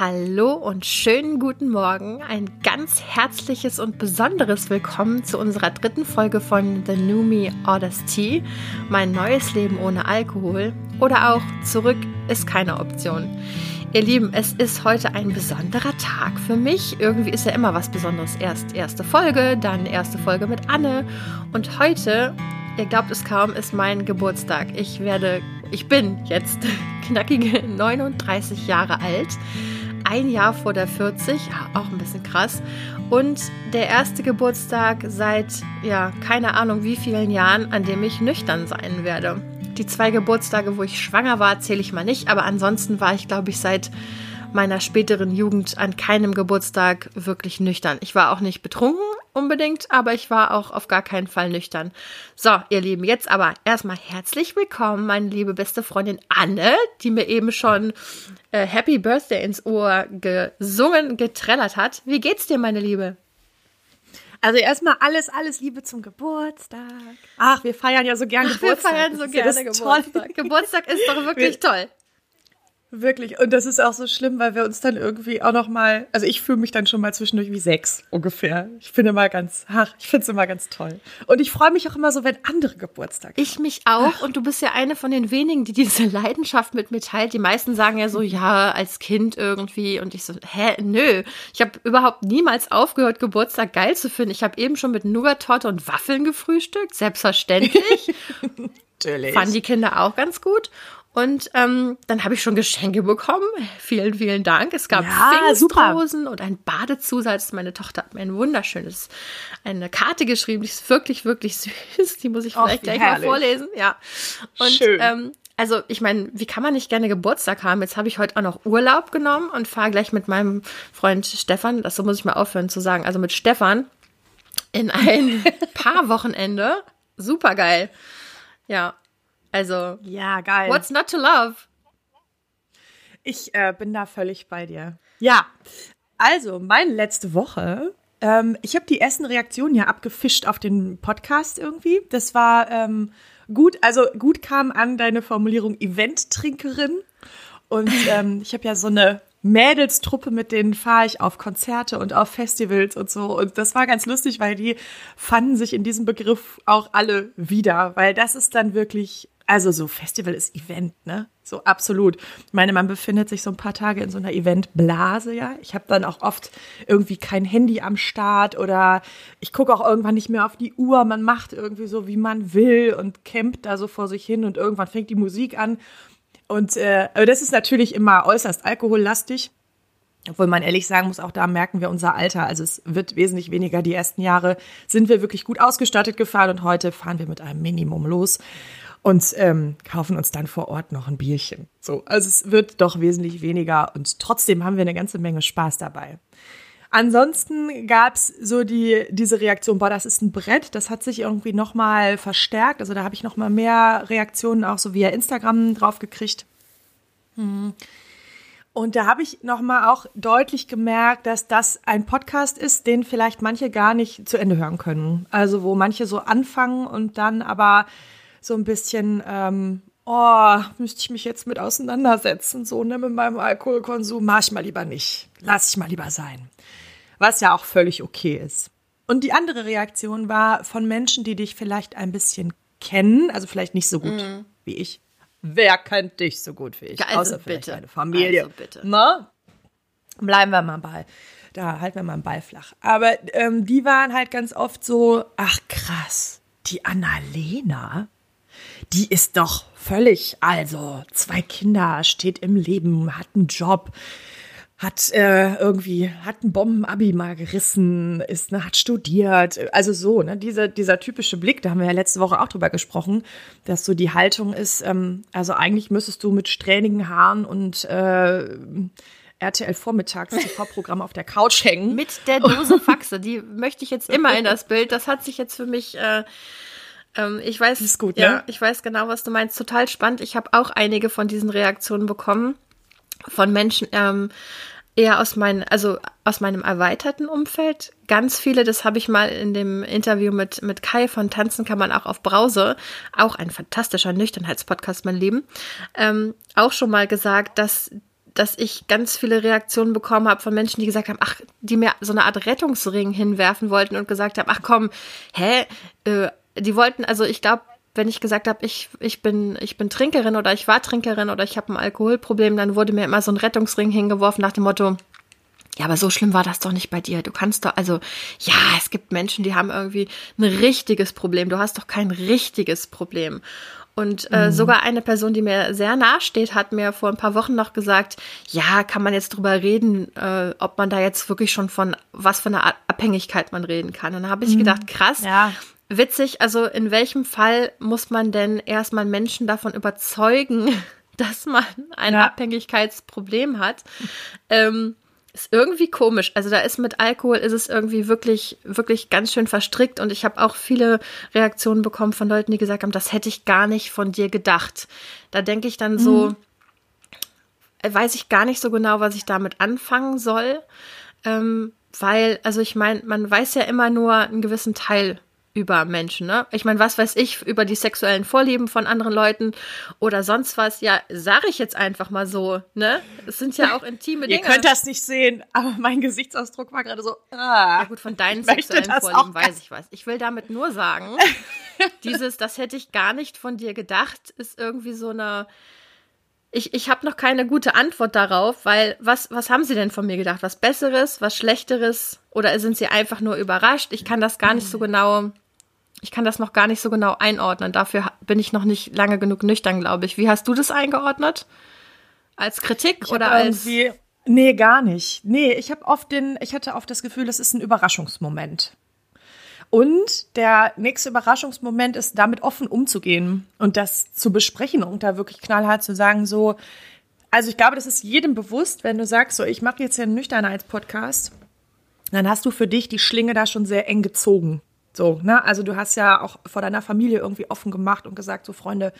Hallo und schönen guten Morgen. Ein ganz herzliches und besonderes Willkommen zu unserer dritten Folge von The New Me Orders Tea. Mein neues Leben ohne Alkohol. Oder auch Zurück ist keine Option. Ihr Lieben, es ist heute ein besonderer Tag für mich. Irgendwie ist ja immer was Besonderes. Erst erste Folge, dann erste Folge mit Anne. Und heute, ihr glaubt es kaum, ist mein Geburtstag. Ich werde, ich bin jetzt knackige 39 Jahre alt ein Jahr vor der 40, auch ein bisschen krass. Und der erste Geburtstag seit, ja, keine Ahnung wie vielen Jahren, an dem ich nüchtern sein werde. Die zwei Geburtstage, wo ich schwanger war, zähle ich mal nicht, aber ansonsten war ich, glaube ich, seit meiner späteren Jugend an keinem Geburtstag wirklich nüchtern. Ich war auch nicht betrunken unbedingt, aber ich war auch auf gar keinen Fall nüchtern. So, ihr Lieben, jetzt aber erstmal herzlich willkommen, meine liebe beste Freundin Anne, die mir eben schon äh, Happy Birthday ins Ohr gesungen, getrellert hat. Wie geht's dir, meine Liebe? Also erstmal alles, alles Liebe zum Geburtstag. Ach, wir feiern ja so gern Ach, Geburtstag. Wir feiern so gerne Geburtstag. Toll. Geburtstag ist doch wirklich wir, toll. Wirklich. Und das ist auch so schlimm, weil wir uns dann irgendwie auch noch mal, also ich fühle mich dann schon mal zwischendurch wie sechs ungefähr. Ich finde immer ganz, ach, ich finde es immer ganz toll. Und ich freue mich auch immer so, wenn andere Geburtstag haben. Ich mich auch. Ach. Und du bist ja eine von den wenigen, die diese Leidenschaft mit mir teilt. Die meisten sagen ja so, ja, als Kind irgendwie. Und ich so, hä, nö. Ich habe überhaupt niemals aufgehört, Geburtstag geil zu finden. Ich habe eben schon mit Nougat-Torte und Waffeln gefrühstückt. Selbstverständlich. Natürlich. Fanden die Kinder auch ganz gut. Und ähm, dann habe ich schon Geschenke bekommen. Vielen, vielen Dank. Es gab ja, Pfingstrosen und ein Badezusatz. Meine Tochter hat mir ein wunderschönes, eine Karte geschrieben. Die ist wirklich, wirklich süß. Die muss ich vielleicht Och, gleich herrlich. mal vorlesen. Ja. Und Schön. Ähm, also ich meine, wie kann man nicht gerne Geburtstag haben? Jetzt habe ich heute auch noch Urlaub genommen und fahre gleich mit meinem Freund Stefan, das so muss ich mal aufhören zu sagen, also mit Stefan in ein paar Wochenende. Super geil. Ja, also, ja, geil. What's not to love? Ich äh, bin da völlig bei dir. Ja, also, meine letzte Woche. Ähm, ich habe die ersten Reaktionen ja abgefischt auf den Podcast irgendwie. Das war ähm, gut. Also, gut kam an deine Formulierung Event-Trinkerin. Und ähm, ich habe ja so eine Mädelstruppe, mit denen fahre ich auf Konzerte und auf Festivals und so. Und das war ganz lustig, weil die fanden sich in diesem Begriff auch alle wieder, weil das ist dann wirklich also so Festival ist Event, ne? So absolut. Ich meine, man befindet sich so ein paar Tage in so einer Eventblase, ja. Ich habe dann auch oft irgendwie kein Handy am Start oder ich gucke auch irgendwann nicht mehr auf die Uhr. Man macht irgendwie so, wie man will und campt da so vor sich hin und irgendwann fängt die Musik an. Und äh, das ist natürlich immer äußerst alkohollastig. Obwohl man ehrlich sagen muss, auch da merken wir unser Alter. Also es wird wesentlich weniger. Die ersten Jahre sind wir wirklich gut ausgestattet gefahren und heute fahren wir mit einem Minimum los und ähm, kaufen uns dann vor Ort noch ein Bierchen. So, also es wird doch wesentlich weniger und trotzdem haben wir eine ganze Menge Spaß dabei. Ansonsten gab's so die, diese Reaktion, boah, das ist ein Brett, das hat sich irgendwie nochmal verstärkt. Also da habe ich nochmal mehr Reaktionen auch so via Instagram drauf gekriegt. Hm. Und da habe ich nochmal auch deutlich gemerkt, dass das ein Podcast ist, den vielleicht manche gar nicht zu Ende hören können. Also wo manche so anfangen und dann aber so ein bisschen, ähm, oh, müsste ich mich jetzt mit auseinandersetzen, so, ne, mit meinem Alkoholkonsum, mach ich mal lieber nicht. Lass ich mal lieber sein. Was ja auch völlig okay ist. Und die andere Reaktion war von Menschen, die dich vielleicht ein bisschen kennen, also vielleicht nicht so gut mm. wie ich. Wer kennt dich so gut wie ich? Also Außer bitte. deine Familie. Also bitte. Na? Bleiben wir mal bei. Da halten wir mal einen Ball flach. Aber ähm, die waren halt ganz oft so, ach krass, die Annalena, die ist doch völlig, also zwei Kinder, steht im Leben, hat einen Job, hat äh, irgendwie, hat ein Bombenabi mal gerissen, ist, ne, hat studiert, also so, ne, dieser, dieser typische Blick, da haben wir ja letzte Woche auch drüber gesprochen, dass so die Haltung ist, ähm, also eigentlich müsstest du mit strähnigen Haaren und äh, RTL Vormittags TV-Programm auf der Couch hängen. Mit der Dose Faxe, die möchte ich jetzt immer in das Bild. Das hat sich jetzt für mich äh, ähm, ich weiß, ist gut, ja, ne? ich weiß genau, was du meinst. Total spannend. Ich habe auch einige von diesen Reaktionen bekommen von Menschen, ähm, eher aus meinem, also aus meinem erweiterten Umfeld. Ganz viele, das habe ich mal in dem Interview mit, mit Kai von Tanzen kann man auch auf Brause, auch ein fantastischer Nüchternheitspodcast, mein Leben, ähm, auch schon mal gesagt, dass dass ich ganz viele Reaktionen bekommen habe von Menschen, die gesagt haben, ach, die mir so eine Art Rettungsring hinwerfen wollten und gesagt haben, ach komm, hä, äh, die wollten, also ich glaube, wenn ich gesagt habe, ich, ich, bin, ich bin Trinkerin oder ich war Trinkerin oder ich habe ein Alkoholproblem, dann wurde mir immer so ein Rettungsring hingeworfen nach dem Motto, ja, aber so schlimm war das doch nicht bei dir. Du kannst doch, also, ja, es gibt Menschen, die haben irgendwie ein richtiges Problem. Du hast doch kein richtiges Problem. Und äh, mhm. sogar eine Person, die mir sehr nahe steht, hat mir vor ein paar Wochen noch gesagt, ja, kann man jetzt drüber reden, äh, ob man da jetzt wirklich schon von was für einer Abhängigkeit man reden kann. Und dann habe ich mhm. gedacht, krass, ja. Witzig, also in welchem Fall muss man denn erstmal Menschen davon überzeugen, dass man ein ja. Abhängigkeitsproblem hat? Ähm, ist irgendwie komisch. Also da ist mit Alkohol ist es irgendwie wirklich, wirklich ganz schön verstrickt und ich habe auch viele Reaktionen bekommen von Leuten, die gesagt haben, das hätte ich gar nicht von dir gedacht. Da denke ich dann so, mhm. weiß ich gar nicht so genau, was ich damit anfangen soll. Ähm, weil, also ich meine, man weiß ja immer nur einen gewissen Teil über Menschen, ne? Ich meine, was weiß ich über die sexuellen Vorlieben von anderen Leuten oder sonst was? Ja, sage ich jetzt einfach mal so, ne? Es sind ja auch intime Dinge. Ihr könnt das nicht sehen, aber mein Gesichtsausdruck war gerade so. Ah, ja gut, von deinen sexuellen Vorlieben weiß ich was. Ich will damit nur sagen, dieses, das hätte ich gar nicht von dir gedacht, ist irgendwie so eine ich, ich habe noch keine gute Antwort darauf, weil was, was haben Sie denn von mir gedacht? Was Besseres, was Schlechteres? Oder sind Sie einfach nur überrascht? Ich kann das gar nicht so genau, ich kann das noch gar nicht so genau einordnen. Dafür bin ich noch nicht lange genug nüchtern, glaube ich. Wie hast du das eingeordnet? Als Kritik ich oder als. Nee, gar nicht. Nee, ich habe oft den, ich hatte oft das Gefühl, das ist ein Überraschungsmoment. Und der nächste Überraschungsmoment ist, damit offen umzugehen und das zu besprechen und da wirklich knallhart zu sagen, so, also ich glaube, das ist jedem bewusst, wenn du sagst, so, ich mache jetzt hier einen Nüchternheitspodcast, dann hast du für dich die Schlinge da schon sehr eng gezogen. So, ne? Also du hast ja auch vor deiner Familie irgendwie offen gemacht und gesagt, so Freunde,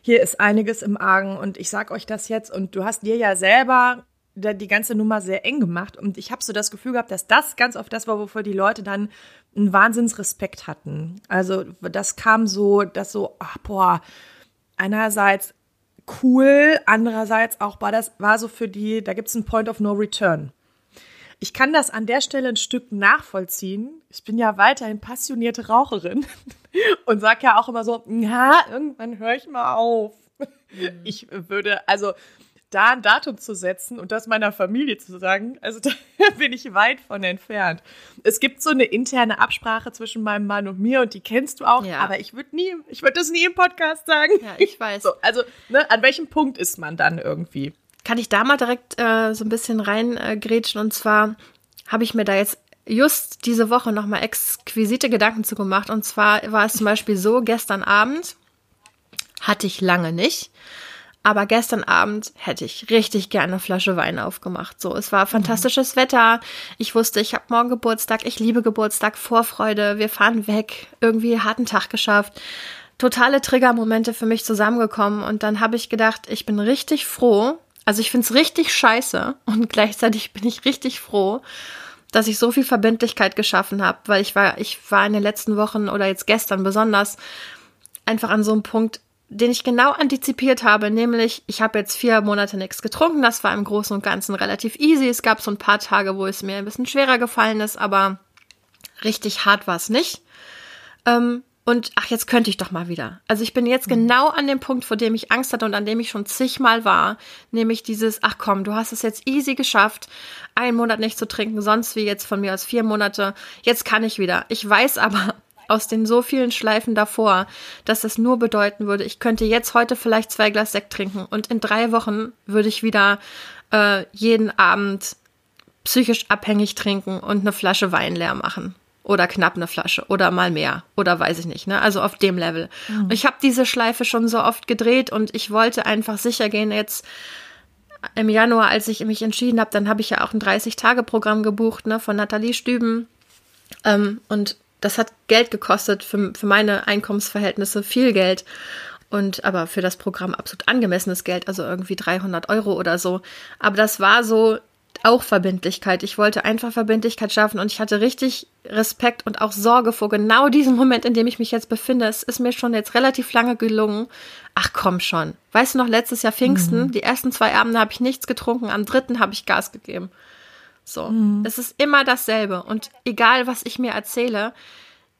hier ist einiges im Argen und ich sag euch das jetzt und du hast dir ja selber die ganze Nummer sehr eng gemacht und ich habe so das Gefühl gehabt, dass das ganz oft das war, wofür die Leute dann einen Wahnsinnsrespekt hatten. Also das kam so, dass so, ach boah, einerseits cool, andererseits auch war das, war so für die, da gibt es einen Point of No Return. Ich kann das an der Stelle ein Stück nachvollziehen. Ich bin ja weiterhin passionierte Raucherin und sag ja auch immer so, ja, irgendwann höre ich mal auf. Mhm. Ich würde, also da ein Datum zu setzen und das meiner Familie zu sagen, also da bin ich weit von entfernt. Es gibt so eine interne Absprache zwischen meinem Mann und mir und die kennst du auch, ja. aber ich würde nie, ich würde das nie im Podcast sagen. Ja, ich weiß. So, also, ne, an welchem Punkt ist man dann irgendwie? Kann ich da mal direkt äh, so ein bisschen reingrätschen äh, und zwar habe ich mir da jetzt just diese Woche nochmal exquisite Gedanken zu gemacht und zwar war es zum Beispiel so, gestern Abend hatte ich lange nicht. Aber gestern Abend hätte ich richtig gerne eine Flasche Wein aufgemacht. So, es war fantastisches mhm. Wetter. Ich wusste, ich habe morgen Geburtstag. Ich liebe Geburtstag, Vorfreude. Wir fahren weg. Irgendwie harten Tag geschafft. Totale Triggermomente für mich zusammengekommen. Und dann habe ich gedacht, ich bin richtig froh. Also ich finde es richtig scheiße. Und gleichzeitig bin ich richtig froh, dass ich so viel Verbindlichkeit geschaffen habe. Weil ich war, ich war in den letzten Wochen oder jetzt gestern besonders einfach an so einem Punkt, den ich genau antizipiert habe, nämlich ich habe jetzt vier Monate nichts getrunken. Das war im Großen und Ganzen relativ easy. Es gab so ein paar Tage, wo es mir ein bisschen schwerer gefallen ist, aber richtig hart war es nicht. Ähm, und ach, jetzt könnte ich doch mal wieder. Also ich bin jetzt mhm. genau an dem Punkt, vor dem ich Angst hatte und an dem ich schon zigmal war, nämlich dieses, ach komm, du hast es jetzt easy geschafft, einen Monat nicht zu trinken, sonst wie jetzt von mir aus vier Monate. Jetzt kann ich wieder. Ich weiß aber, aus den so vielen Schleifen davor, dass das nur bedeuten würde, ich könnte jetzt heute vielleicht zwei Glas Sekt trinken und in drei Wochen würde ich wieder äh, jeden Abend psychisch abhängig trinken und eine Flasche Wein leer machen. Oder knapp eine Flasche oder mal mehr oder weiß ich nicht, ne? Also auf dem Level. Mhm. Ich habe diese Schleife schon so oft gedreht und ich wollte einfach sicher gehen jetzt im Januar, als ich mich entschieden habe, dann habe ich ja auch ein 30-Tage-Programm gebucht, ne, von Nathalie Stüben. Ähm, und das hat Geld gekostet, für, für meine Einkommensverhältnisse viel Geld. Und aber für das Programm absolut angemessenes Geld, also irgendwie 300 Euro oder so. Aber das war so auch Verbindlichkeit. Ich wollte einfach Verbindlichkeit schaffen und ich hatte richtig Respekt und auch Sorge vor genau diesem Moment, in dem ich mich jetzt befinde. Es ist mir schon jetzt relativ lange gelungen. Ach komm schon. Weißt du noch, letztes Jahr Pfingsten, mhm. die ersten zwei Abende habe ich nichts getrunken, am dritten habe ich Gas gegeben. So. Mhm. Es ist immer dasselbe. Und egal, was ich mir erzähle,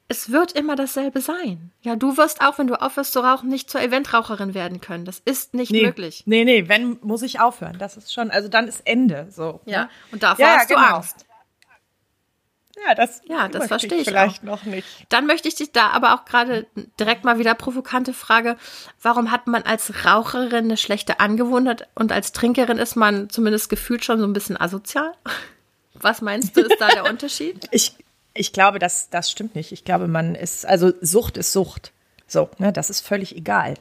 es wird immer dasselbe sein. Ja, du wirst auch, wenn du aufhörst zu rauchen, nicht zur Eventraucherin werden können. Das ist nicht nee, möglich. Nee, nee, wenn, muss ich aufhören. Das ist schon, also dann ist Ende, so. Ja, ne? und davor ja, hast ja, genau. du Angst. Ja, das, ja, das verstehe ich vielleicht auch. noch nicht. Dann möchte ich dich da aber auch gerade direkt mal wieder provokante Frage. Warum hat man als Raucherin eine schlechte Angewohnheit und als Trinkerin ist man zumindest gefühlt schon so ein bisschen asozial? Was meinst du, ist da der Unterschied? Ich, ich glaube, das, das stimmt nicht. Ich glaube, man ist, also Sucht ist Sucht. So, ne, das ist völlig egal.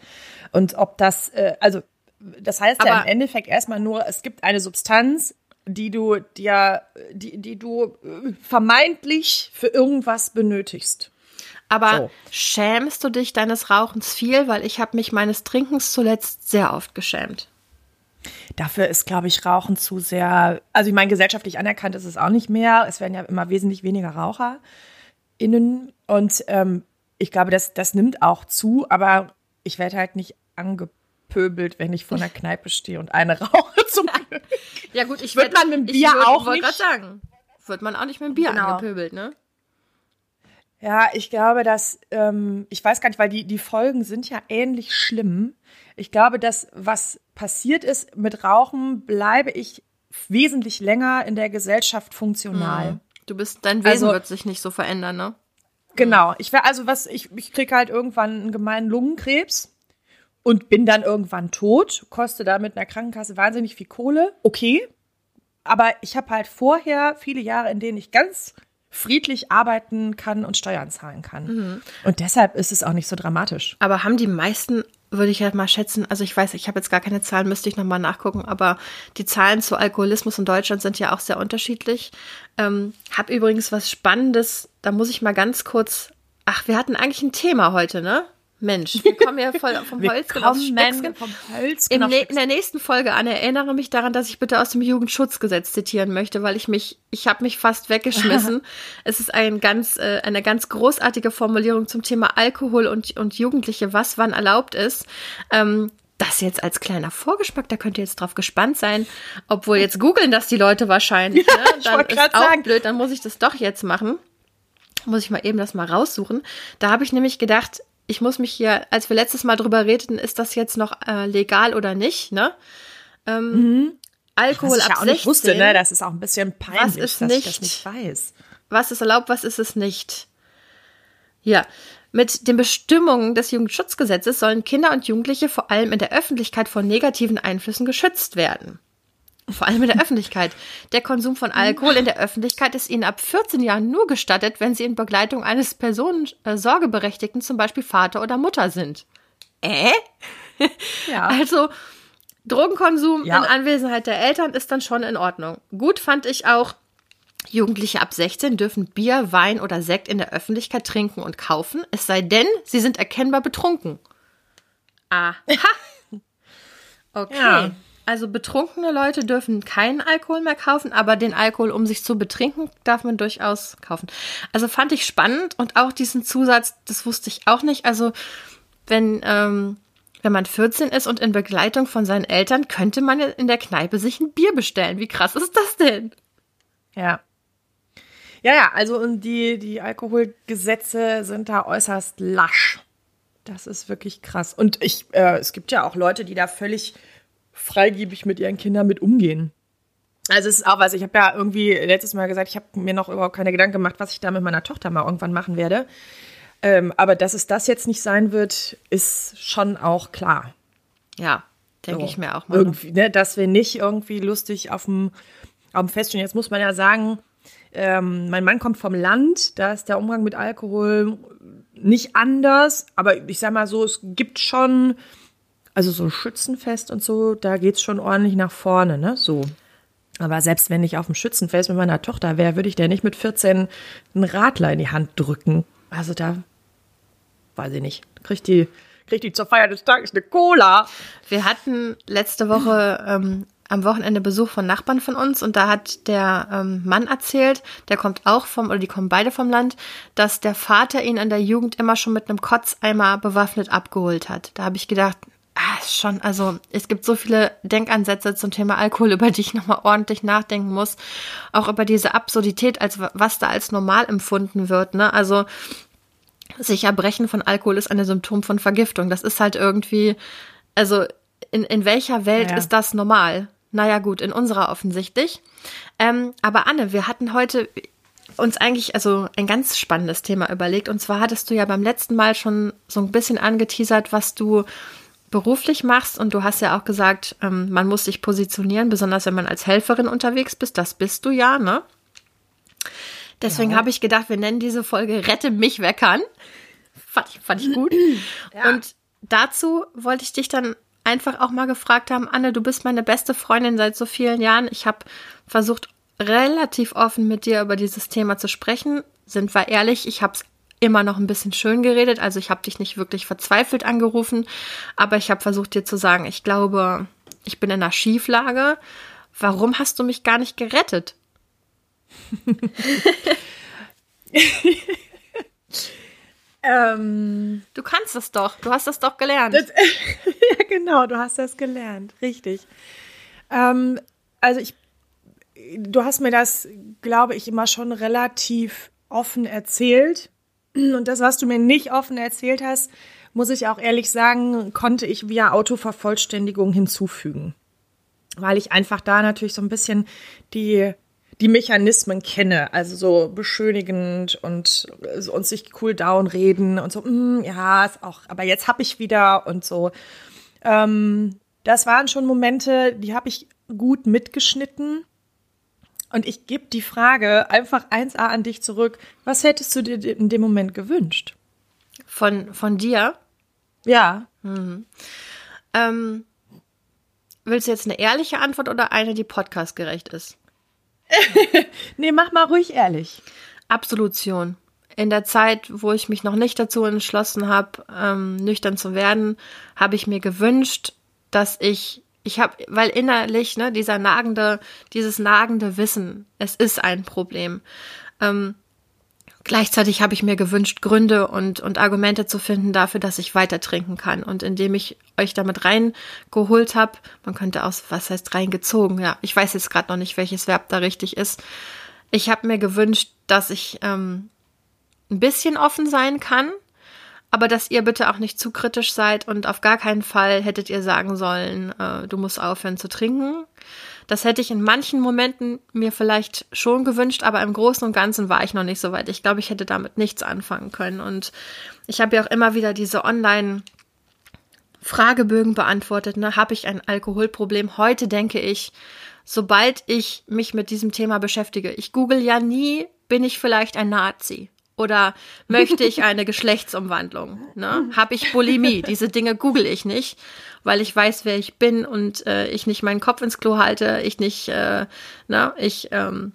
Und ob das, äh, also, das heißt Aber ja im Endeffekt erstmal nur, es gibt eine Substanz, die du dir, die, die du äh, vermeintlich für irgendwas benötigst. Aber so. schämst du dich deines Rauchens viel? Weil ich habe mich meines Trinkens zuletzt sehr oft geschämt. Dafür ist, glaube ich, Rauchen zu sehr, also ich meine, gesellschaftlich anerkannt ist es auch nicht mehr. Es werden ja immer wesentlich weniger Raucher innen. Und ähm, ich glaube, das, das nimmt auch zu, aber ich werde halt nicht angepöbelt, wenn ich vor einer Kneipe stehe und eine rauche zum Glück. Ja gut, ich würde man mit dem Bier würd, auch nicht. gerade sagen, wird man auch nicht mit dem Bier genau. angepöbelt, ne? Ja, ich glaube, dass, ähm, ich weiß gar nicht, weil die, die Folgen sind ja ähnlich schlimm. Ich glaube, dass was passiert ist mit Rauchen, bleibe ich wesentlich länger in der Gesellschaft funktional. Mhm. Du bist, dein Wesen also, wird sich nicht so verändern, ne? Genau. Ich wäre also was, ich, ich krieg halt irgendwann einen gemeinen Lungenkrebs und bin dann irgendwann tot, koste da mit einer Krankenkasse wahnsinnig viel Kohle. Okay. Aber ich habe halt vorher viele Jahre, in denen ich ganz friedlich arbeiten kann und Steuern zahlen kann. Mhm. Und deshalb ist es auch nicht so dramatisch. Aber haben die meisten, würde ich halt mal schätzen, also ich weiß, ich habe jetzt gar keine Zahlen, müsste ich nochmal nachgucken, aber die Zahlen zu Alkoholismus in Deutschland sind ja auch sehr unterschiedlich. Ähm, hab übrigens was Spannendes, da muss ich mal ganz kurz, ach, wir hatten eigentlich ein Thema heute, ne? Mensch, wir kommen ja voll vom Holz vom Holz in, in der nächsten Folge an erinnere mich daran, dass ich bitte aus dem Jugendschutzgesetz zitieren möchte, weil ich mich, ich habe mich fast weggeschmissen. es ist ein ganz, äh, eine ganz großartige Formulierung zum Thema Alkohol und, und Jugendliche, was wann erlaubt ist. Ähm, das jetzt als kleiner Vorgeschmack, da könnt ihr jetzt drauf gespannt sein. Obwohl jetzt googeln das die Leute wahrscheinlich. Ja, ne? Dann ist auch sagen. blöd, dann muss ich das doch jetzt machen. Muss ich mal eben das mal raussuchen. Da habe ich nämlich gedacht, ich muss mich hier, als wir letztes Mal drüber redeten, ist das jetzt noch äh, legal oder nicht, ne? Ähm, mhm. Alkohol was ich ab ja auch 16. Nicht wusste, ne? Das ist auch ein bisschen peinlich, was ist dass nicht, ich das nicht weiß. Was ist erlaubt, was ist es nicht? Ja, mit den Bestimmungen des Jugendschutzgesetzes sollen Kinder und Jugendliche vor allem in der Öffentlichkeit vor negativen Einflüssen geschützt werden. Vor allem in der Öffentlichkeit. Der Konsum von Alkohol in der Öffentlichkeit ist ihnen ab 14 Jahren nur gestattet, wenn sie in Begleitung eines Personensorgeberechtigten, zum Beispiel Vater oder Mutter sind. Äh? Ja. Also, Drogenkonsum ja. in Anwesenheit der Eltern ist dann schon in Ordnung. Gut fand ich auch, Jugendliche ab 16 dürfen Bier, Wein oder Sekt in der Öffentlichkeit trinken und kaufen, es sei denn, sie sind erkennbar betrunken. Aha. Okay. Ja. Also betrunkene Leute dürfen keinen Alkohol mehr kaufen, aber den Alkohol, um sich zu betrinken, darf man durchaus kaufen. Also fand ich spannend und auch diesen Zusatz, das wusste ich auch nicht. Also wenn, ähm, wenn man 14 ist und in Begleitung von seinen Eltern, könnte man in der Kneipe sich ein Bier bestellen. Wie krass ist das denn? Ja. Ja, ja, also und die, die Alkoholgesetze sind da äußerst lasch. Das ist wirklich krass. Und ich, äh, es gibt ja auch Leute, die da völlig freigebig mit ihren Kindern mit umgehen. Also es ist auch was, ich habe ja irgendwie letztes Mal gesagt, ich habe mir noch überhaupt keine Gedanken gemacht, was ich da mit meiner Tochter mal irgendwann machen werde. Ähm, aber dass es das jetzt nicht sein wird, ist schon auch klar. Ja, denke so. ich mir auch mal. Irgendwie, ne, dass wir nicht irgendwie lustig auf dem, auf dem Fest stehen. Jetzt muss man ja sagen, ähm, mein Mann kommt vom Land, da ist der Umgang mit Alkohol nicht anders, aber ich sag mal so, es gibt schon also so Schützenfest und so, da geht's schon ordentlich nach vorne, ne? So. Aber selbst wenn ich auf dem Schützenfest mit meiner Tochter wäre, würde ich der nicht mit 14 einen Radler in die Hand drücken. Also da, weiß ich nicht, kriegt die, kriegt die zur Feier des Tages eine Cola. Wir hatten letzte Woche ähm, am Wochenende Besuch von Nachbarn von uns und da hat der ähm, Mann erzählt, der kommt auch vom, oder die kommen beide vom Land, dass der Vater ihn in der Jugend immer schon mit einem Kotzeimer bewaffnet abgeholt hat. Da habe ich gedacht, ah, schon, also es gibt so viele Denkansätze zum Thema Alkohol, über die ich nochmal ordentlich nachdenken muss. Auch über diese Absurdität, als was da als normal empfunden wird. Ne? Also sich erbrechen von Alkohol ist ein Symptom von Vergiftung. Das ist halt irgendwie, also in, in welcher Welt ja. ist das normal? Naja, gut, in unserer offensichtlich. Ähm, aber Anne, wir hatten heute uns eigentlich also ein ganz spannendes Thema überlegt. Und zwar hattest du ja beim letzten Mal schon so ein bisschen angeteasert, was du beruflich machst. Und du hast ja auch gesagt, ähm, man muss sich positionieren, besonders wenn man als Helferin unterwegs bist. Das bist du ja, ne? Deswegen ja. habe ich gedacht, wir nennen diese Folge Rette mich, wer kann. Fand ich, fand ich gut. Ja. Und dazu wollte ich dich dann einfach auch mal gefragt haben, Anne, du bist meine beste Freundin seit so vielen Jahren. Ich habe versucht, relativ offen mit dir über dieses Thema zu sprechen. Sind wir ehrlich, ich habe es immer noch ein bisschen schön geredet. Also ich habe dich nicht wirklich verzweifelt angerufen, aber ich habe versucht dir zu sagen, ich glaube, ich bin in einer Schieflage. Warum hast du mich gar nicht gerettet? ähm, du kannst es doch. Du hast das doch gelernt. Das, ja, genau, du hast das gelernt. Richtig. Ähm, also ich, du hast mir das, glaube ich, immer schon relativ offen erzählt. Und das, was du mir nicht offen erzählt hast, muss ich auch ehrlich sagen, konnte ich via Autovervollständigung hinzufügen. Weil ich einfach da natürlich so ein bisschen die die Mechanismen kenne, also so beschönigend und, und sich cool down reden und so, mm, ja, ist auch, aber jetzt hab ich wieder und so. Ähm, das waren schon Momente, die habe ich gut mitgeschnitten. Und ich gebe die Frage einfach 1a an dich zurück. Was hättest du dir in dem Moment gewünscht? Von, von dir? Ja. Mhm. Ähm, willst du jetzt eine ehrliche Antwort oder eine, die podcastgerecht ist? nee, mach mal ruhig ehrlich. Absolution. In der Zeit, wo ich mich noch nicht dazu entschlossen habe, ähm, nüchtern zu werden, habe ich mir gewünscht, dass ich, ich habe, weil innerlich, ne, dieser nagende, dieses nagende Wissen, es ist ein Problem. Ähm, Gleichzeitig habe ich mir gewünscht, Gründe und, und Argumente zu finden dafür, dass ich weiter trinken kann. Und indem ich euch damit reingeholt habe, man könnte auch, was heißt reingezogen, ja, ich weiß jetzt gerade noch nicht, welches Verb da richtig ist. Ich habe mir gewünscht, dass ich ähm, ein bisschen offen sein kann, aber dass ihr bitte auch nicht zu kritisch seid und auf gar keinen Fall hättet ihr sagen sollen, äh, du musst aufhören zu trinken. Das hätte ich in manchen Momenten mir vielleicht schon gewünscht, aber im Großen und Ganzen war ich noch nicht so weit. Ich glaube, ich hätte damit nichts anfangen können. Und ich habe ja auch immer wieder diese Online- Fragebögen beantwortet, ne, habe ich ein Alkoholproblem? Heute denke ich, sobald ich mich mit diesem Thema beschäftige, ich google ja nie, bin ich vielleicht ein Nazi? Oder möchte ich eine Geschlechtsumwandlung? Ne? Habe ich Bulimie? Diese Dinge google ich nicht, weil ich weiß, wer ich bin und äh, ich nicht meinen Kopf ins Klo halte, ich nicht, äh, ne, ich ähm,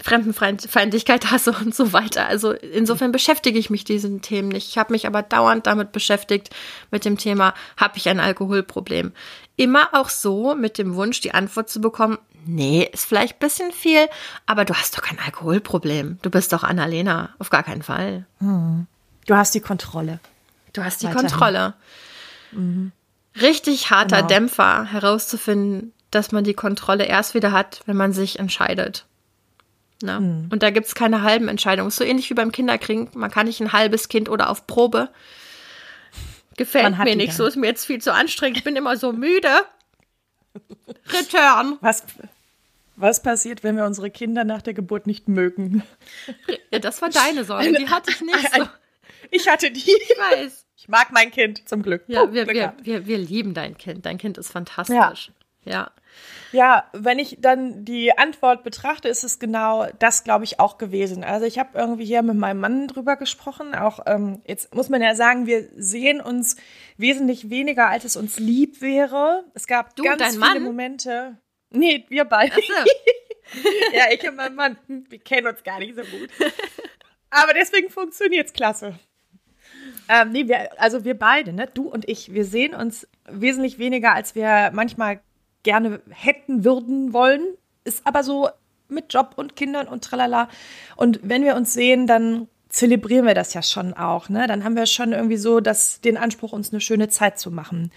Fremdenfeindlichkeit hasse und so weiter. Also insofern beschäftige ich mich diesen Themen nicht. Ich habe mich aber dauernd damit beschäftigt, mit dem Thema, habe ich ein Alkoholproblem? Immer auch so mit dem Wunsch, die Antwort zu bekommen, nee, ist vielleicht ein bisschen viel, aber du hast doch kein Alkoholproblem. Du bist doch Annalena, auf gar keinen Fall. Hm. Du hast die Kontrolle. Du hast die Weiterhin. Kontrolle. Mhm. Richtig harter genau. Dämpfer herauszufinden, dass man die Kontrolle erst wieder hat, wenn man sich entscheidet. Ne? Mhm. Und da gibt es keine halben Entscheidungen. So ähnlich wie beim Kinderkriegen. Man kann nicht ein halbes Kind oder auf Probe. Gefällt mir nicht. Dann. So ist mir jetzt viel zu anstrengend. Ich bin immer so müde. Return. Was, was passiert, wenn wir unsere Kinder nach der Geburt nicht mögen? Ja, das war deine Sorge. Die hatte ich nicht so. Ich hatte die. Ich weiß. Ich mag mein Kind zum Glück. Ja, wir, wir, wir, wir, lieben dein Kind. Dein Kind ist fantastisch. Ja. Ja. Ja, wenn ich dann die Antwort betrachte, ist es genau das, glaube ich, auch gewesen. Also ich habe irgendwie hier mit meinem Mann drüber gesprochen. Auch ähm, jetzt muss man ja sagen, wir sehen uns wesentlich weniger, als es uns lieb wäre. Es gab du, ganz viele Mann? Momente. Nee, wir beide. So. ja, ich und mein Mann, wir kennen uns gar nicht so gut. Aber deswegen funktioniert's klasse. Ähm, nee, wir, also wir beide, ne, du und ich, wir sehen uns wesentlich weniger, als wir manchmal gerne hätten, würden, wollen. Ist aber so mit Job und Kindern und tralala. Und wenn wir uns sehen, dann zelebrieren wir das ja schon auch. Ne? Dann haben wir schon irgendwie so das, den Anspruch, uns eine schöne Zeit zu machen.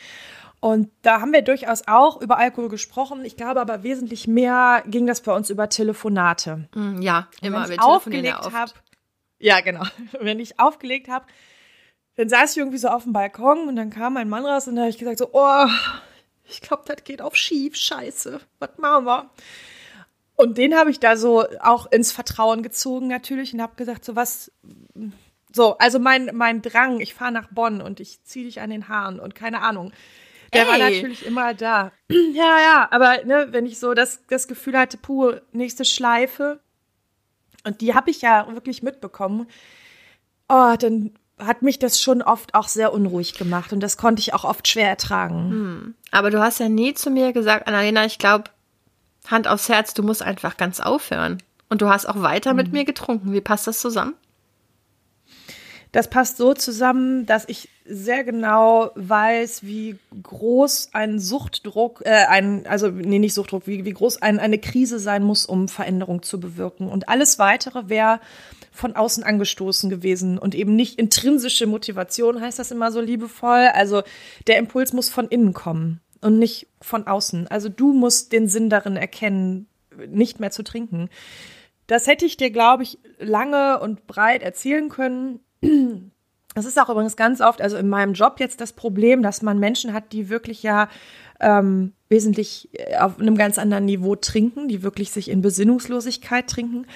Und da haben wir durchaus auch über Alkohol gesprochen. Ich glaube aber wesentlich mehr ging das bei uns über Telefonate. Mm, ja, immer. Wenn ich aufgelegt habe. Ja, genau. Wenn ich aufgelegt habe, dann saß ich irgendwie so auf dem Balkon und dann kam mein Mann raus und da habe ich gesagt so, oh, ich glaube, das geht auf schief, scheiße, was machen wir? Und den habe ich da so auch ins Vertrauen gezogen natürlich und habe gesagt, so was, so, also mein, mein Drang, ich fahre nach Bonn und ich ziehe dich an den Haaren und keine Ahnung. Der Ey. war natürlich immer da. ja, ja, aber ne, wenn ich so das, das Gefühl hatte, puh, nächste Schleife, und die habe ich ja wirklich mitbekommen, oh, dann hat mich das schon oft auch sehr unruhig gemacht und das konnte ich auch oft schwer ertragen. Hm. Aber du hast ja nie zu mir gesagt, Annalena, ich glaube, Hand aufs Herz, du musst einfach ganz aufhören. Und du hast auch weiter mhm. mit mir getrunken. Wie passt das zusammen? Das passt so zusammen, dass ich sehr genau weiß, wie groß ein Suchtdruck, äh, ein, also nee, nicht Suchtdruck, wie, wie groß ein, eine Krise sein muss, um Veränderung zu bewirken. Und alles weitere wäre von außen angestoßen gewesen und eben nicht intrinsische Motivation, heißt das immer so liebevoll. Also der Impuls muss von innen kommen und nicht von außen. Also du musst den Sinn darin erkennen, nicht mehr zu trinken. Das hätte ich dir, glaube ich, lange und breit erzählen können. Das ist auch übrigens ganz oft, also in meinem Job jetzt das Problem, dass man Menschen hat, die wirklich ja ähm, wesentlich äh, auf einem ganz anderen Niveau trinken, die wirklich sich in Besinnungslosigkeit trinken.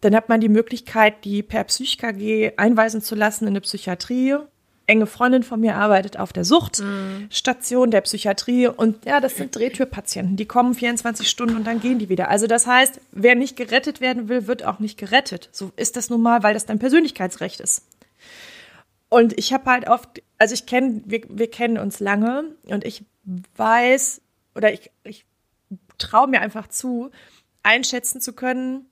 Dann hat man die Möglichkeit, die per PsychKG einweisen zu lassen in eine Psychiatrie enge Freundin von mir arbeitet auf der Suchtstation der Psychiatrie und ja, das sind Drehtürpatienten. Die kommen 24 Stunden und dann gehen die wieder. Also das heißt, wer nicht gerettet werden will, wird auch nicht gerettet. So ist das nun mal, weil das dein Persönlichkeitsrecht ist. Und ich habe halt oft, also ich kenne, wir, wir kennen uns lange und ich weiß oder ich, ich traue mir einfach zu, einschätzen zu können,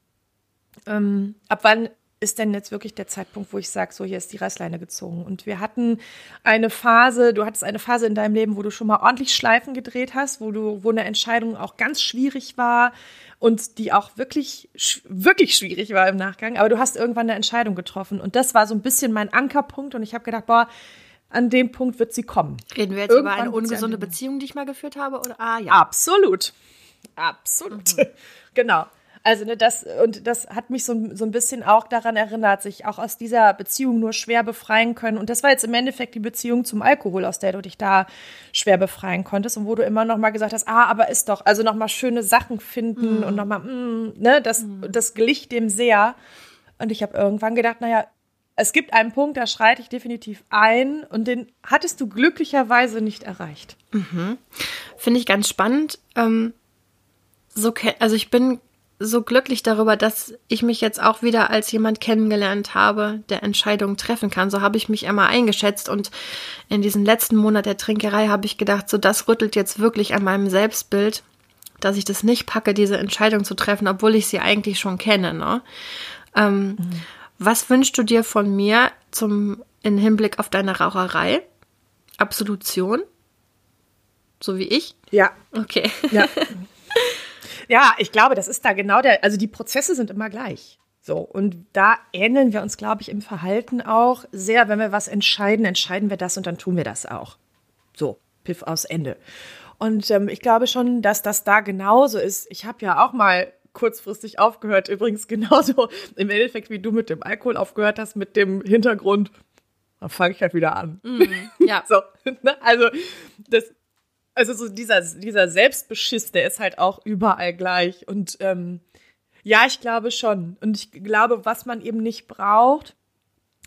ähm, ab wann ist denn jetzt wirklich der Zeitpunkt, wo ich sage, so hier ist die Reißleine gezogen. Und wir hatten eine Phase, du hattest eine Phase in deinem Leben, wo du schon mal ordentlich Schleifen gedreht hast, wo du, wo eine Entscheidung auch ganz schwierig war und die auch wirklich, wirklich schwierig war im Nachgang. Aber du hast irgendwann eine Entscheidung getroffen. Und das war so ein bisschen mein Ankerpunkt. Und ich habe gedacht, boah, an dem Punkt wird sie kommen. Reden wir jetzt irgendwann über eine ungesunde Beziehung, die ich mal geführt habe? Oder? Ah, ja. Absolut. Absolut. Mhm. genau. Also ne, das und das hat mich so, so ein bisschen auch daran erinnert, sich auch aus dieser Beziehung nur schwer befreien können. Und das war jetzt im Endeffekt die Beziehung zum Alkohol, aus der du dich da schwer befreien konntest und wo du immer noch mal gesagt hast, ah, aber ist doch, also noch mal schöne Sachen finden mm. und noch mal, mm, ne, das mm. das glich dem sehr. Und ich habe irgendwann gedacht, naja, es gibt einen Punkt, da schreite ich definitiv ein und den hattest du glücklicherweise nicht erreicht. Mhm. Finde ich ganz spannend. Ähm, so, also ich bin so glücklich darüber, dass ich mich jetzt auch wieder als jemand kennengelernt habe, der Entscheidungen treffen kann. So habe ich mich immer eingeschätzt und in diesem letzten Monat der Trinkerei habe ich gedacht, so das rüttelt jetzt wirklich an meinem Selbstbild, dass ich das nicht packe, diese Entscheidung zu treffen, obwohl ich sie eigentlich schon kenne. Ne? Ähm, mhm. Was wünschst du dir von mir zum in Hinblick auf deine Raucherei? Absolution? So wie ich? Ja. Okay. Ja. Ja, ich glaube, das ist da genau der, also die Prozesse sind immer gleich. So, und da ähneln wir uns, glaube ich, im Verhalten auch sehr. Wenn wir was entscheiden, entscheiden wir das und dann tun wir das auch. So, Piff aus Ende. Und ähm, ich glaube schon, dass das da genauso ist. Ich habe ja auch mal kurzfristig aufgehört, übrigens genauso im Endeffekt, wie du mit dem Alkohol aufgehört hast, mit dem Hintergrund, dann fange ich halt wieder an. Mm, ja. so, ne? Also, das, also so dieser, dieser Selbstbeschiss, der ist halt auch überall gleich. Und ähm, ja, ich glaube schon. Und ich glaube, was man eben nicht braucht,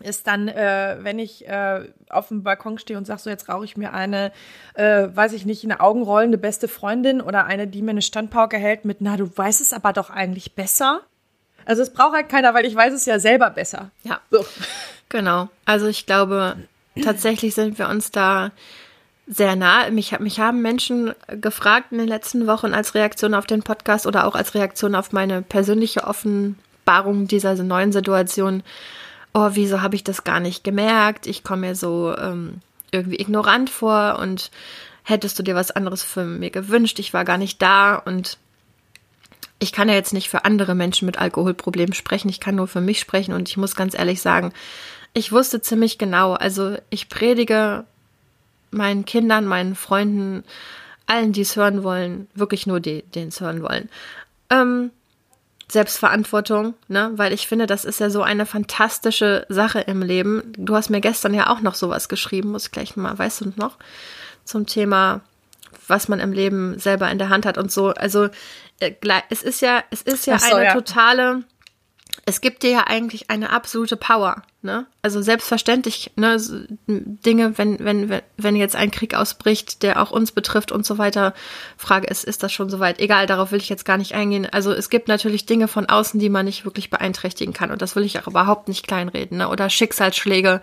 ist dann, äh, wenn ich äh, auf dem Balkon stehe und sage, so jetzt rauche ich mir eine, äh, weiß ich nicht, eine augenrollende beste Freundin oder eine, die mir eine Standpauke hält mit, na, du weißt es aber doch eigentlich besser. Also es braucht halt keiner, weil ich weiß es ja selber besser. Ja. So. Genau. Also ich glaube, tatsächlich sind wir uns da sehr nah. Mich, mich haben Menschen gefragt in den letzten Wochen als Reaktion auf den Podcast oder auch als Reaktion auf meine persönliche Offenbarung dieser neuen Situation. Oh, wieso habe ich das gar nicht gemerkt? Ich komme mir so ähm, irgendwie ignorant vor und hättest du dir was anderes für mir gewünscht? Ich war gar nicht da und ich kann ja jetzt nicht für andere Menschen mit Alkoholproblemen sprechen, ich kann nur für mich sprechen und ich muss ganz ehrlich sagen, ich wusste ziemlich genau, also ich predige meinen Kindern, meinen Freunden, allen, die es hören wollen, wirklich nur die, denen es hören wollen. Ähm, Selbstverantwortung, ne? Weil ich finde, das ist ja so eine fantastische Sache im Leben. Du hast mir gestern ja auch noch sowas geschrieben, muss ich gleich mal, weißt du noch, zum Thema, was man im Leben selber in der Hand hat und so. Also äh, es ist ja, es ist ja so, eine ja. totale es gibt dir ja eigentlich eine absolute Power, ne? Also selbstverständlich, ne, Dinge, wenn, wenn, wenn jetzt ein Krieg ausbricht, der auch uns betrifft und so weiter, Frage ist, ist das schon soweit? Egal, darauf will ich jetzt gar nicht eingehen. Also es gibt natürlich Dinge von außen, die man nicht wirklich beeinträchtigen kann. Und das will ich auch überhaupt nicht kleinreden, ne? Oder Schicksalsschläge,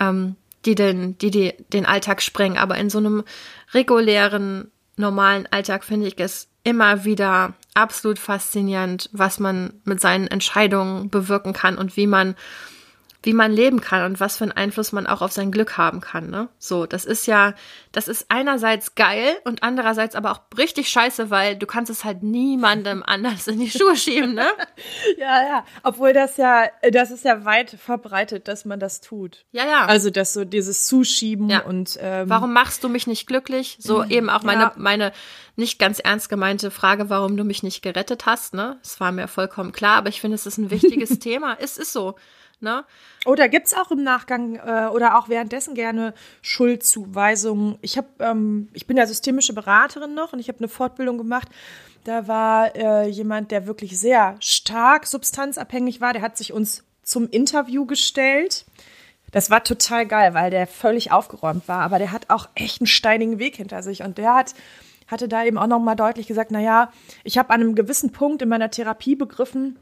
ähm, die den, die, die den Alltag sprengen. Aber in so einem regulären, normalen Alltag finde ich es immer wieder absolut faszinierend, was man mit seinen Entscheidungen bewirken kann und wie man wie man leben kann und was für einen Einfluss man auch auf sein Glück haben kann. Ne? So, das ist ja, das ist einerseits geil und andererseits aber auch richtig scheiße, weil du kannst es halt niemandem anders in die Schuhe schieben, ne? ja, ja. Obwohl das ja, das ist ja weit verbreitet, dass man das tut. Ja, ja. Also das so dieses Zuschieben ja. und ähm, Warum machst du mich nicht glücklich? So mhm. eben auch meine, ja. meine nicht ganz ernst gemeinte Frage, warum du mich nicht gerettet hast, ne? Es war mir vollkommen klar, aber ich finde, es ist ein wichtiges Thema. Es ist so. Ne? Oder gibt es auch im Nachgang äh, oder auch währenddessen gerne Schuldzuweisungen? Ich habe, ähm, ich bin ja systemische Beraterin noch und ich habe eine Fortbildung gemacht. Da war äh, jemand, der wirklich sehr stark substanzabhängig war. Der hat sich uns zum Interview gestellt. Das war total geil, weil der völlig aufgeräumt war, aber der hat auch echt einen steinigen Weg hinter sich und der hat hatte da eben auch noch mal deutlich gesagt, na ja, ich habe an einem gewissen Punkt in meiner Therapie begriffen,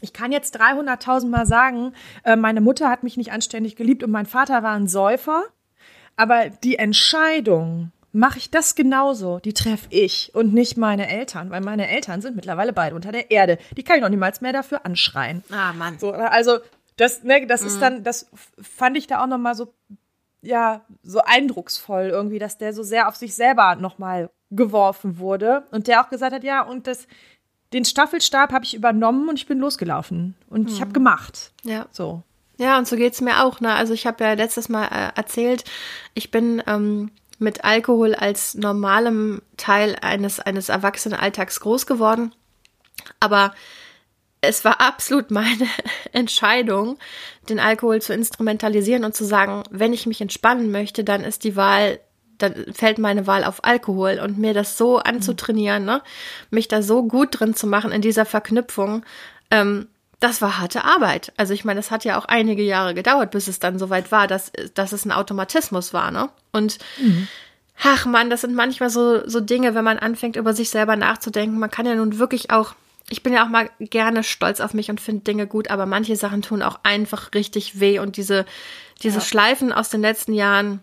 ich kann jetzt 300.000 Mal sagen, äh, meine Mutter hat mich nicht anständig geliebt und mein Vater war ein Säufer. Aber die Entscheidung, mache ich das genauso, die treffe ich und nicht meine Eltern, weil meine Eltern sind mittlerweile beide unter der Erde. Die kann ich noch niemals mehr dafür anschreien. Ah, Mann. So, also, das, ne, das mhm. ist dann, das fand ich da auch noch mal so, ja, so eindrucksvoll irgendwie, dass der so sehr auf sich selber noch mal geworfen wurde und der auch gesagt hat, ja, und das, den Staffelstab habe ich übernommen und ich bin losgelaufen und mhm. ich habe gemacht. Ja. So. Ja, und so geht's mir auch. Ne? Also ich habe ja letztes Mal äh, erzählt, ich bin ähm, mit Alkohol als normalem Teil eines, eines Erwachsenenalltags groß geworden. Aber es war absolut meine Entscheidung, den Alkohol zu instrumentalisieren und zu sagen, wenn ich mich entspannen möchte, dann ist die Wahl dann fällt meine Wahl auf Alkohol und mir das so anzutrainieren, ne, mich da so gut drin zu machen in dieser Verknüpfung, ähm, das war harte Arbeit. Also ich meine, es hat ja auch einige Jahre gedauert, bis es dann soweit war, dass, dass es ein Automatismus war, ne? Und mhm. ach man, das sind manchmal so, so Dinge, wenn man anfängt, über sich selber nachzudenken. Man kann ja nun wirklich auch, ich bin ja auch mal gerne stolz auf mich und finde Dinge gut, aber manche Sachen tun auch einfach richtig weh. Und diese, diese ja. Schleifen aus den letzten Jahren,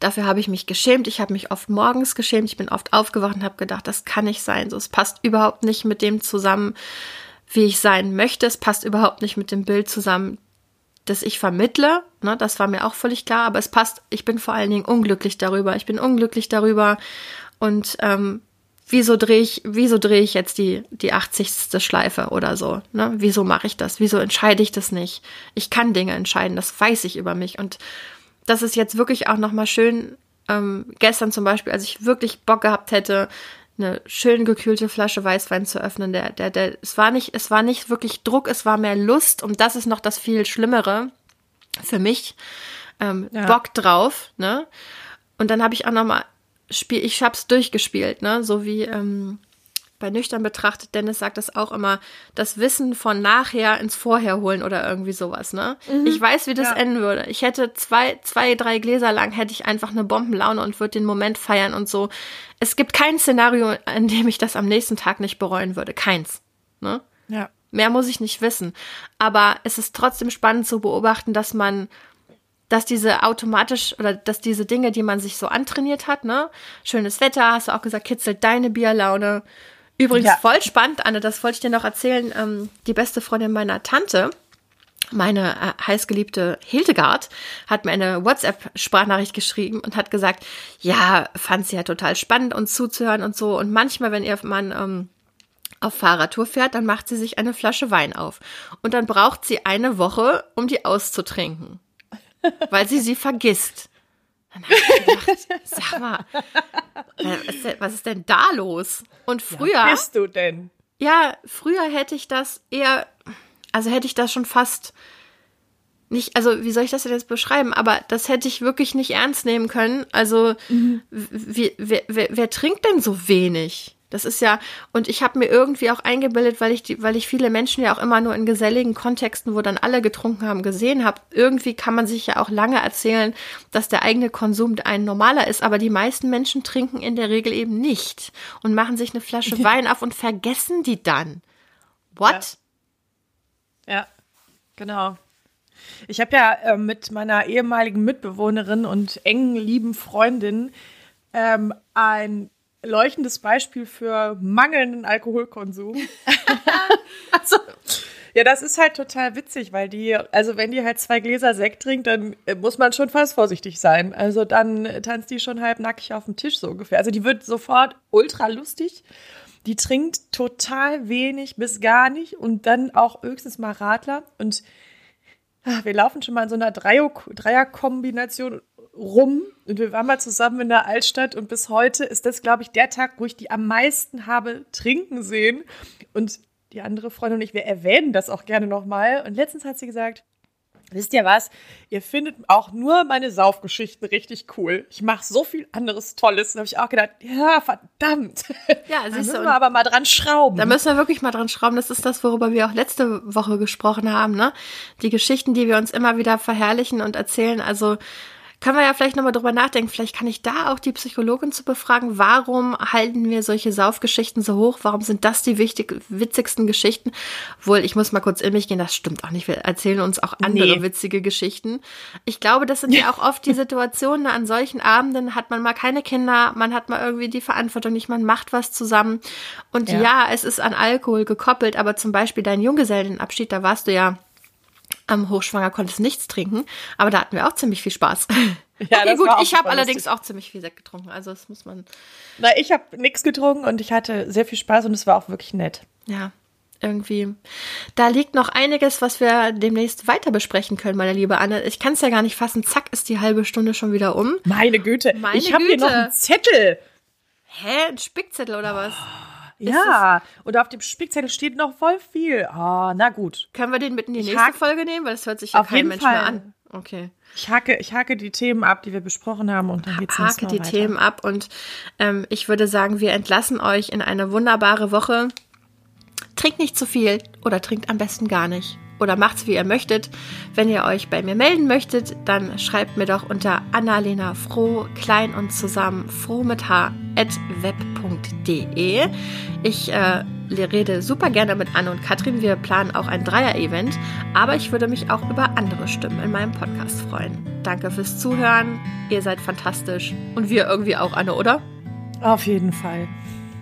Dafür habe ich mich geschämt. Ich habe mich oft morgens geschämt. Ich bin oft aufgewacht und habe gedacht, das kann nicht sein. So, es passt überhaupt nicht mit dem zusammen, wie ich sein möchte. Es passt überhaupt nicht mit dem Bild zusammen, das ich vermittle. Ne, das war mir auch völlig klar. Aber es passt. Ich bin vor allen Dingen unglücklich darüber. Ich bin unglücklich darüber. Und ähm, wieso drehe ich, wieso drehe ich jetzt die, die 80. Schleife oder so? Ne? Wieso mache ich das? Wieso entscheide ich das nicht? Ich kann Dinge entscheiden, das weiß ich über mich. Und das ist jetzt wirklich auch nochmal schön. Ähm, gestern zum Beispiel, als ich wirklich Bock gehabt hätte, eine schön gekühlte Flasche Weißwein zu öffnen. Der, der, der, es war nicht, es war nicht wirklich Druck, es war mehr Lust und das ist noch das viel Schlimmere für mich. Ähm, ja. Bock drauf, ne? Und dann habe ich auch nochmal Spiel, ich hab's durchgespielt, ne? So wie ähm, bei nüchtern betrachtet, Dennis sagt das auch immer, das Wissen von nachher ins Vorher holen oder irgendwie sowas, ne? Mhm. Ich weiß, wie das ja. enden würde. Ich hätte zwei, zwei, drei Gläser lang hätte ich einfach eine Bombenlaune und würde den Moment feiern und so. Es gibt kein Szenario, in dem ich das am nächsten Tag nicht bereuen würde. Keins. Ne? Ja. Mehr muss ich nicht wissen. Aber es ist trotzdem spannend zu beobachten, dass man dass diese automatisch oder dass diese Dinge, die man sich so antrainiert hat, ne, schönes Wetter, hast du auch gesagt, kitzelt deine Bierlaune, Übrigens ja. voll spannend, Anne, das wollte ich dir noch erzählen. Ähm, die beste Freundin meiner Tante meine äh, heißgeliebte Hildegard hat mir eine WhatsApp-Sprachnachricht geschrieben und hat gesagt, ja, fand sie ja total spannend, uns zuzuhören und so. Und manchmal, wenn ihr Mann ähm, auf Fahrradtour fährt, dann macht sie sich eine Flasche Wein auf. Und dann braucht sie eine Woche, um die auszutrinken, weil sie sie vergisst. Dann habe ich gedacht, sag mal, was ist denn da los? Und früher. Ja, bist du denn? Ja, früher hätte ich das eher also hätte ich das schon fast nicht, also wie soll ich das denn jetzt beschreiben? Aber das hätte ich wirklich nicht ernst nehmen können. Also mhm. wie, wer, wer, wer trinkt denn so wenig? Das ist ja, und ich habe mir irgendwie auch eingebildet, weil ich die, weil ich viele Menschen ja auch immer nur in geselligen Kontexten, wo dann alle getrunken haben, gesehen habe. Irgendwie kann man sich ja auch lange erzählen, dass der eigene Konsum ein normaler ist, aber die meisten Menschen trinken in der Regel eben nicht und machen sich eine Flasche Wein auf und vergessen die dann. What? Ja. Ja, genau. Ich habe ja äh, mit meiner ehemaligen Mitbewohnerin und engen lieben Freundin ähm, ein leuchtendes Beispiel für mangelnden Alkoholkonsum. also, ja, das ist halt total witzig, weil die, also wenn die halt zwei Gläser Sekt trinkt, dann äh, muss man schon fast vorsichtig sein. Also dann tanzt die schon halb nackig auf dem Tisch so ungefähr. Also die wird sofort ultra lustig die trinkt total wenig bis gar nicht und dann auch höchstens mal Radler. Und ach, wir laufen schon mal in so einer Dreier-Kombination rum. Und wir waren mal zusammen in der Altstadt und bis heute ist das, glaube ich, der Tag, wo ich die am meisten habe trinken sehen. Und die andere Freundin und ich, wir erwähnen das auch gerne nochmal. Und letztens hat sie gesagt, Wisst ihr was? Ihr findet auch nur meine Saufgeschichten richtig cool. Ich mache so viel anderes Tolles. Da habe ich auch gedacht, ja, verdammt. Ja, da müssen wir aber mal dran schrauben. Da müssen wir wirklich mal dran schrauben. Das ist das, worüber wir auch letzte Woche gesprochen haben, ne? Die Geschichten, die wir uns immer wieder verherrlichen und erzählen. Also können wir ja vielleicht nochmal drüber nachdenken. Vielleicht kann ich da auch die Psychologin zu befragen. Warum halten wir solche Saufgeschichten so hoch? Warum sind das die wichtig, witzigsten Geschichten? Wohl, ich muss mal kurz in mich gehen. Das stimmt auch nicht. Wir erzählen uns auch andere nee. witzige Geschichten. Ich glaube, das sind ja auch oft die Situationen. An solchen Abenden hat man mal keine Kinder. Man hat mal irgendwie die Verantwortung nicht. Man macht was zusammen. Und ja, ja es ist an Alkohol gekoppelt. Aber zum Beispiel dein Junggesellenabschied, da warst du ja am Hochschwanger konntest nichts trinken, aber da hatten wir auch ziemlich viel Spaß. Ja, okay, gut, ich habe allerdings auch ziemlich viel Sekt getrunken, also das muss man. Na, ich habe nichts getrunken und ich hatte sehr viel Spaß und es war auch wirklich nett. Ja, irgendwie. Da liegt noch einiges, was wir demnächst weiter besprechen können, meine liebe Anne. Ich kann es ja gar nicht fassen. Zack, ist die halbe Stunde schon wieder um. Meine Güte. Meine ich habe hier noch einen Zettel. Hä? Ein Spickzettel oder was? Ja, und auf dem Spickzettel steht noch voll viel. Ah, oh, na gut. Können wir den mit in die ich nächste Folge nehmen? Weil das hört sich ja auf kein Mensch Fall. mehr an. Okay. Ich hake, ich hake die Themen ab, die wir besprochen haben und dann geht's Hake die weiter. Themen ab und ähm, ich würde sagen, wir entlassen euch in eine wunderbare Woche. Trinkt nicht zu viel oder trinkt am besten gar nicht oder macht's wie ihr möchtet. Wenn ihr euch bei mir melden möchtet, dann schreibt mir doch unter Annalena Froh, klein und zusammen, froh mit H, at web.de. Ich äh, rede super gerne mit Anne und Katrin. Wir planen auch ein Dreier-Event, aber ich würde mich auch über andere Stimmen in meinem Podcast freuen. Danke fürs Zuhören. Ihr seid fantastisch. Und wir irgendwie auch, Anne, oder? Auf jeden Fall.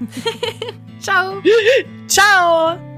Ciao. Ciao.